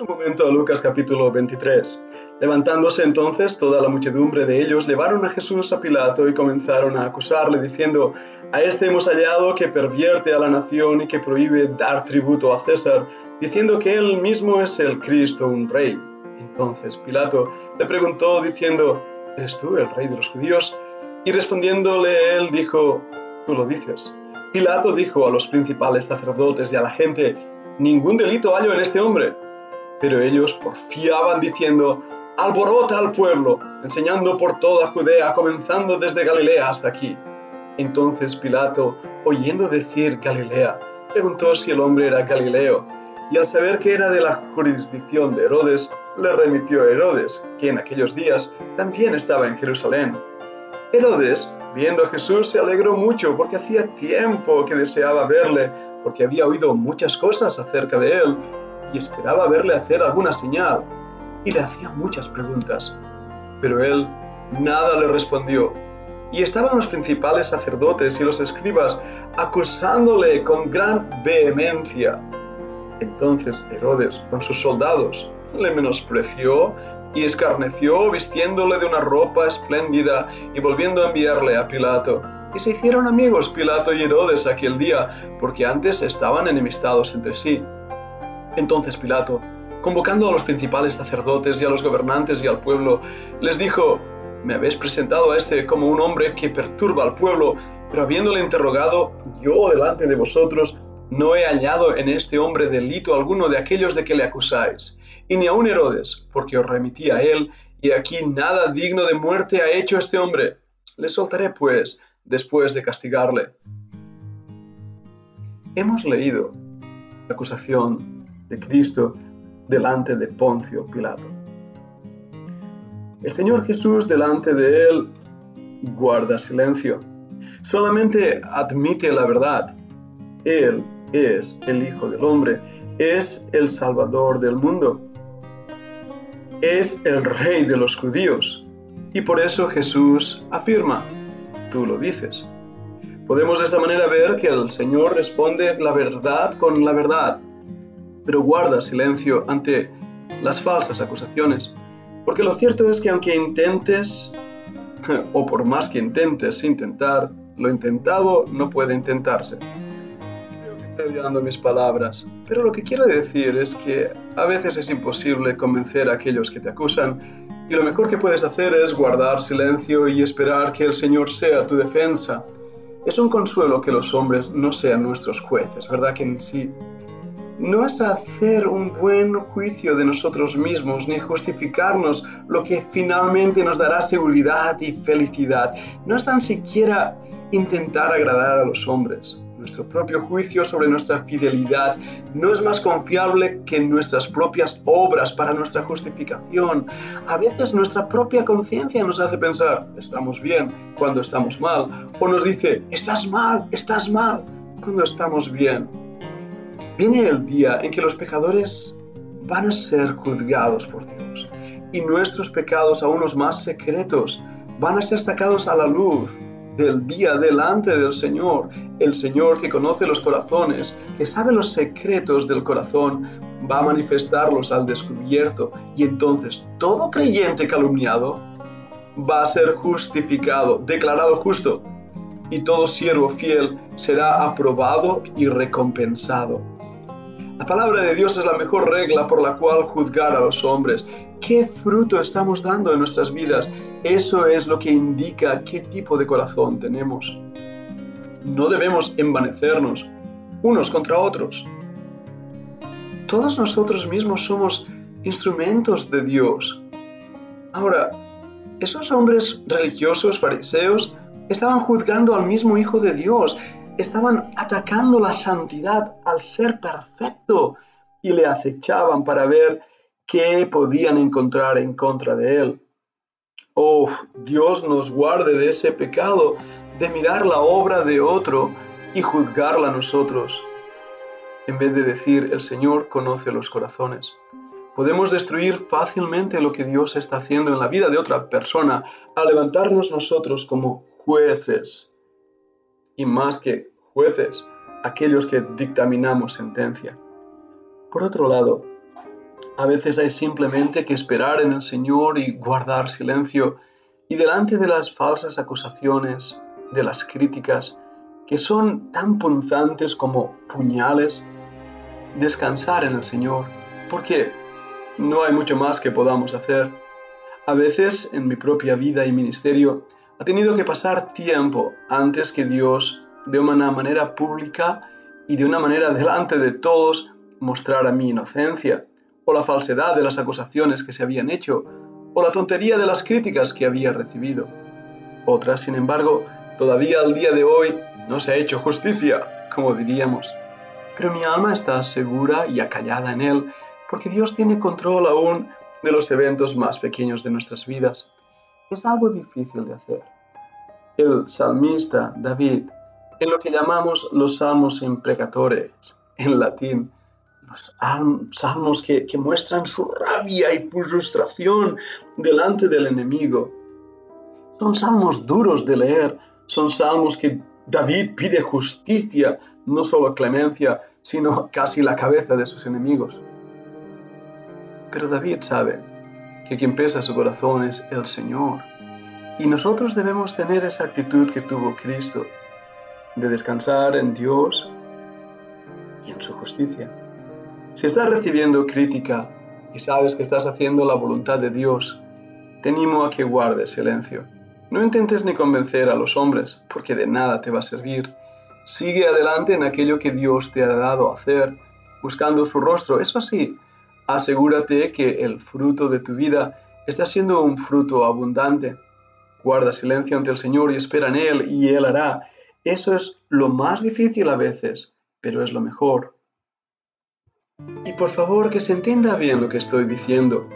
Un momento a Lucas capítulo 23. Levantándose entonces toda la muchedumbre de ellos, llevaron a Jesús a Pilato y comenzaron a acusarle, diciendo, a este hemos hallado que pervierte a la nación y que prohíbe dar tributo a César, diciendo que él mismo es el Cristo, un rey. Entonces Pilato le preguntó, diciendo, ¿eres tú el rey de los judíos? Y respondiéndole él dijo, tú lo dices. Pilato dijo a los principales sacerdotes y a la gente, ningún delito hallo en este hombre. Pero ellos porfiaban diciendo, alborota al pueblo, enseñando por toda Judea, comenzando desde Galilea hasta aquí. Entonces Pilato, oyendo decir Galilea, preguntó si el hombre era Galileo, y al saber que era de la jurisdicción de Herodes, le remitió a Herodes, que en aquellos días también estaba en Jerusalén. Herodes, viendo a Jesús, se alegró mucho porque hacía tiempo que deseaba verle, porque había oído muchas cosas acerca de él y esperaba verle hacer alguna señal y le hacía muchas preguntas. Pero él nada le respondió. Y estaban los principales sacerdotes y los escribas acusándole con gran vehemencia. Entonces Herodes, con sus soldados, le menospreció y escarneció vistiéndole de una ropa espléndida y volviendo a enviarle a Pilato. Y se hicieron amigos Pilato y Herodes aquel día, porque antes estaban enemistados entre sí. Entonces Pilato, convocando a los principales sacerdotes y a los gobernantes y al pueblo, les dijo, me habéis presentado a este como un hombre que perturba al pueblo, pero habiéndole interrogado, yo delante de vosotros no he hallado en este hombre delito alguno de aquellos de que le acusáis, y ni aun Herodes, porque os remití a él, y aquí nada digno de muerte ha hecho este hombre. Le soltaré, pues, después de castigarle. Hemos leído la acusación de Cristo delante de Poncio Pilato. El Señor Jesús delante de él guarda silencio. Solamente admite la verdad. Él es el Hijo del Hombre, es el Salvador del mundo, es el Rey de los judíos. Y por eso Jesús afirma, tú lo dices. Podemos de esta manera ver que el Señor responde la verdad con la verdad pero guarda silencio ante las falsas acusaciones. Porque lo cierto es que aunque intentes, o por más que intentes intentar, lo intentado no puede intentarse. Creo que estoy olvidando mis palabras, pero lo que quiero decir es que a veces es imposible convencer a aquellos que te acusan y lo mejor que puedes hacer es guardar silencio y esperar que el Señor sea tu defensa. Es un consuelo que los hombres no sean nuestros jueces, ¿verdad que en sí no es hacer un buen juicio de nosotros mismos ni justificarnos lo que finalmente nos dará seguridad y felicidad. No es tan siquiera intentar agradar a los hombres. Nuestro propio juicio sobre nuestra fidelidad no es más confiable que nuestras propias obras para nuestra justificación. A veces nuestra propia conciencia nos hace pensar, estamos bien cuando estamos mal, o nos dice, estás mal, estás mal cuando estamos bien. Viene el día en que los pecadores van a ser juzgados por Dios y nuestros pecados, aún los más secretos, van a ser sacados a la luz del día delante del Señor. El Señor que conoce los corazones, que sabe los secretos del corazón, va a manifestarlos al descubierto y entonces todo creyente calumniado va a ser justificado, declarado justo y todo siervo fiel será aprobado y recompensado. La palabra de Dios es la mejor regla por la cual juzgar a los hombres. ¿Qué fruto estamos dando en nuestras vidas? Eso es lo que indica qué tipo de corazón tenemos. No debemos envanecernos unos contra otros. Todos nosotros mismos somos instrumentos de Dios. Ahora, esos hombres religiosos, fariseos, estaban juzgando al mismo Hijo de Dios estaban atacando la santidad al ser perfecto y le acechaban para ver qué podían encontrar en contra de él. Oh, Dios nos guarde de ese pecado, de mirar la obra de otro y juzgarla nosotros. En vez de decir, el Señor conoce los corazones. Podemos destruir fácilmente lo que Dios está haciendo en la vida de otra persona al levantarnos nosotros como jueces y más que jueces, aquellos que dictaminamos sentencia. Por otro lado, A veces hay simplemente que esperar en el Señor y guardar silencio y delante de las falsas acusaciones, de las críticas, que son tan punzantes como puñales, descansar en el Señor, porque no hay mucho más que podamos hacer. A veces en mi propia vida y ministerio ha tenido que pasar tiempo antes que Dios, de una manera pública y de una manera delante de todos, mostrara mi inocencia, o la falsedad de las acusaciones que se habían hecho, o la tontería de las críticas que había recibido. Otras, sin embargo, todavía al día de hoy no se ha hecho justicia, como diríamos. Pero mi alma está segura y acallada en Él, porque Dios tiene control aún de los eventos más pequeños de nuestras vidas. Es algo difícil de hacer. El salmista David, en lo que llamamos los salmos imprecatores, en latín, los salmos que, que muestran su rabia y frustración delante del enemigo. Son salmos duros de leer, son salmos que David pide justicia, no solo clemencia, sino casi la cabeza de sus enemigos. Pero David sabe que quien pesa su corazón es el Señor. Y nosotros debemos tener esa actitud que tuvo Cristo, de descansar en Dios y en su justicia. Si estás recibiendo crítica y sabes que estás haciendo la voluntad de Dios, te animo a que guardes silencio. No intentes ni convencer a los hombres, porque de nada te va a servir. Sigue adelante en aquello que Dios te ha dado a hacer, buscando su rostro. Eso sí, asegúrate que el fruto de tu vida está siendo un fruto abundante. Guarda silencio ante el Señor y espera en Él, y Él hará. Eso es lo más difícil a veces, pero es lo mejor. Y por favor que se entienda bien lo que estoy diciendo.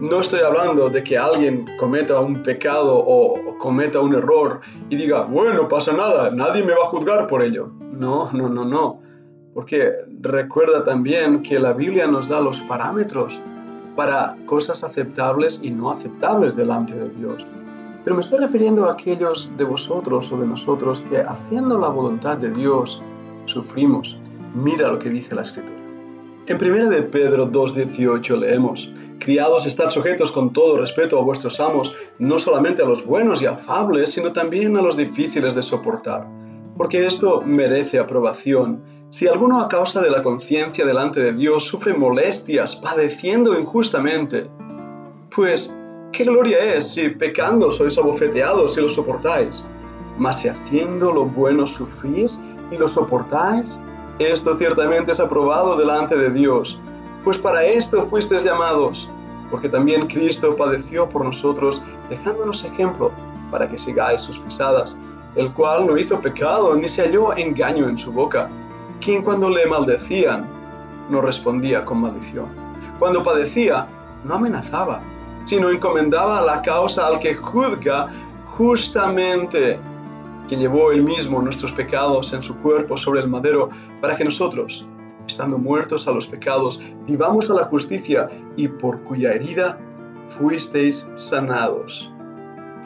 No estoy hablando de que alguien cometa un pecado o cometa un error y diga, bueno, pasa nada, nadie me va a juzgar por ello. No, no, no, no. Porque recuerda también que la Biblia nos da los parámetros para cosas aceptables y no aceptables delante de Dios. Pero me estoy refiriendo a aquellos de vosotros o de nosotros que haciendo la voluntad de Dios sufrimos. Mira lo que dice la Escritura. En 1 de Pedro 2.18 leemos, Criados, estad sujetos con todo respeto a vuestros amos, no solamente a los buenos y afables, sino también a los difíciles de soportar, porque esto merece aprobación. Si alguno a causa de la conciencia delante de Dios sufre molestias, padeciendo injustamente, pues, ¿qué gloria es si pecando sois abofeteados y lo soportáis? Mas si haciendo lo bueno sufrís y lo soportáis, esto ciertamente es aprobado delante de Dios, pues para esto fuisteis llamados, porque también Cristo padeció por nosotros, dejándonos ejemplo para que sigáis sus pisadas, el cual no hizo pecado ni se halló engaño en su boca, quien cuando le maldecían no respondía con maldición. Cuando padecía, no amenazaba, sino encomendaba la causa al que juzga justamente que llevó él mismo nuestros pecados en su cuerpo sobre el madero, para que nosotros, estando muertos a los pecados, vivamos a la justicia y por cuya herida fuisteis sanados.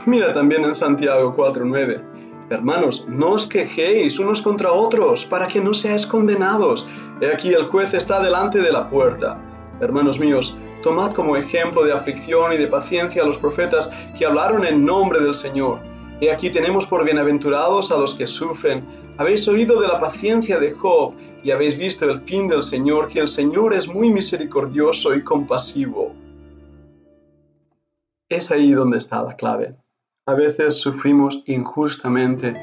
Mira también en Santiago 4:9. Hermanos, no os quejéis unos contra otros, para que no seáis condenados. He aquí el juez está delante de la puerta. Hermanos míos, tomad como ejemplo de aflicción y de paciencia a los profetas que hablaron en nombre del Señor. Y aquí tenemos por bienaventurados a los que sufren. Habéis oído de la paciencia de Job y habéis visto el fin del Señor, que el Señor es muy misericordioso y compasivo. Es ahí donde está la clave. A veces sufrimos injustamente,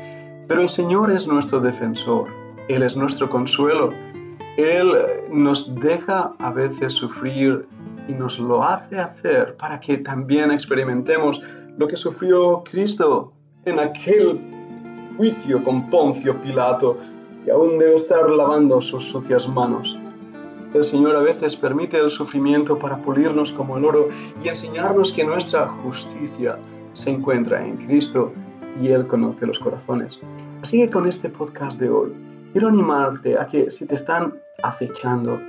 pero el Señor es nuestro defensor, Él es nuestro consuelo. Él nos deja a veces sufrir y nos lo hace hacer para que también experimentemos lo que sufrió Cristo en aquel juicio con Poncio Pilato y aún debe estar lavando sus sucias manos. El Señor a veces permite el sufrimiento para pulirnos como el oro y enseñarnos que nuestra justicia se encuentra en Cristo y Él conoce los corazones. Así que con este podcast de hoy, quiero animarte a que si te están acechando,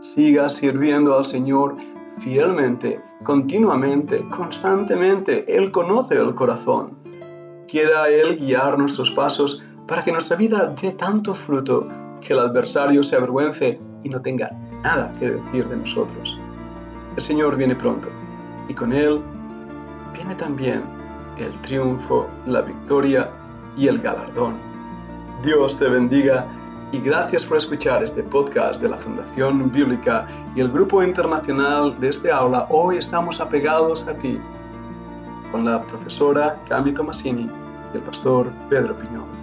sigas sirviendo al Señor fielmente, continuamente, constantemente. Él conoce el corazón quiera Él guiar nuestros pasos para que nuestra vida dé tanto fruto que el adversario se avergüence y no tenga nada que decir de nosotros. El Señor viene pronto y con Él también el triunfo, la victoria y el galardón. Dios te bendiga y gracias por escuchar este podcast de la Fundación Bíblica y el Grupo Internacional de este aula. Hoy estamos apegados a ti con la profesora Cami Tomasini y el pastor Pedro Piñón.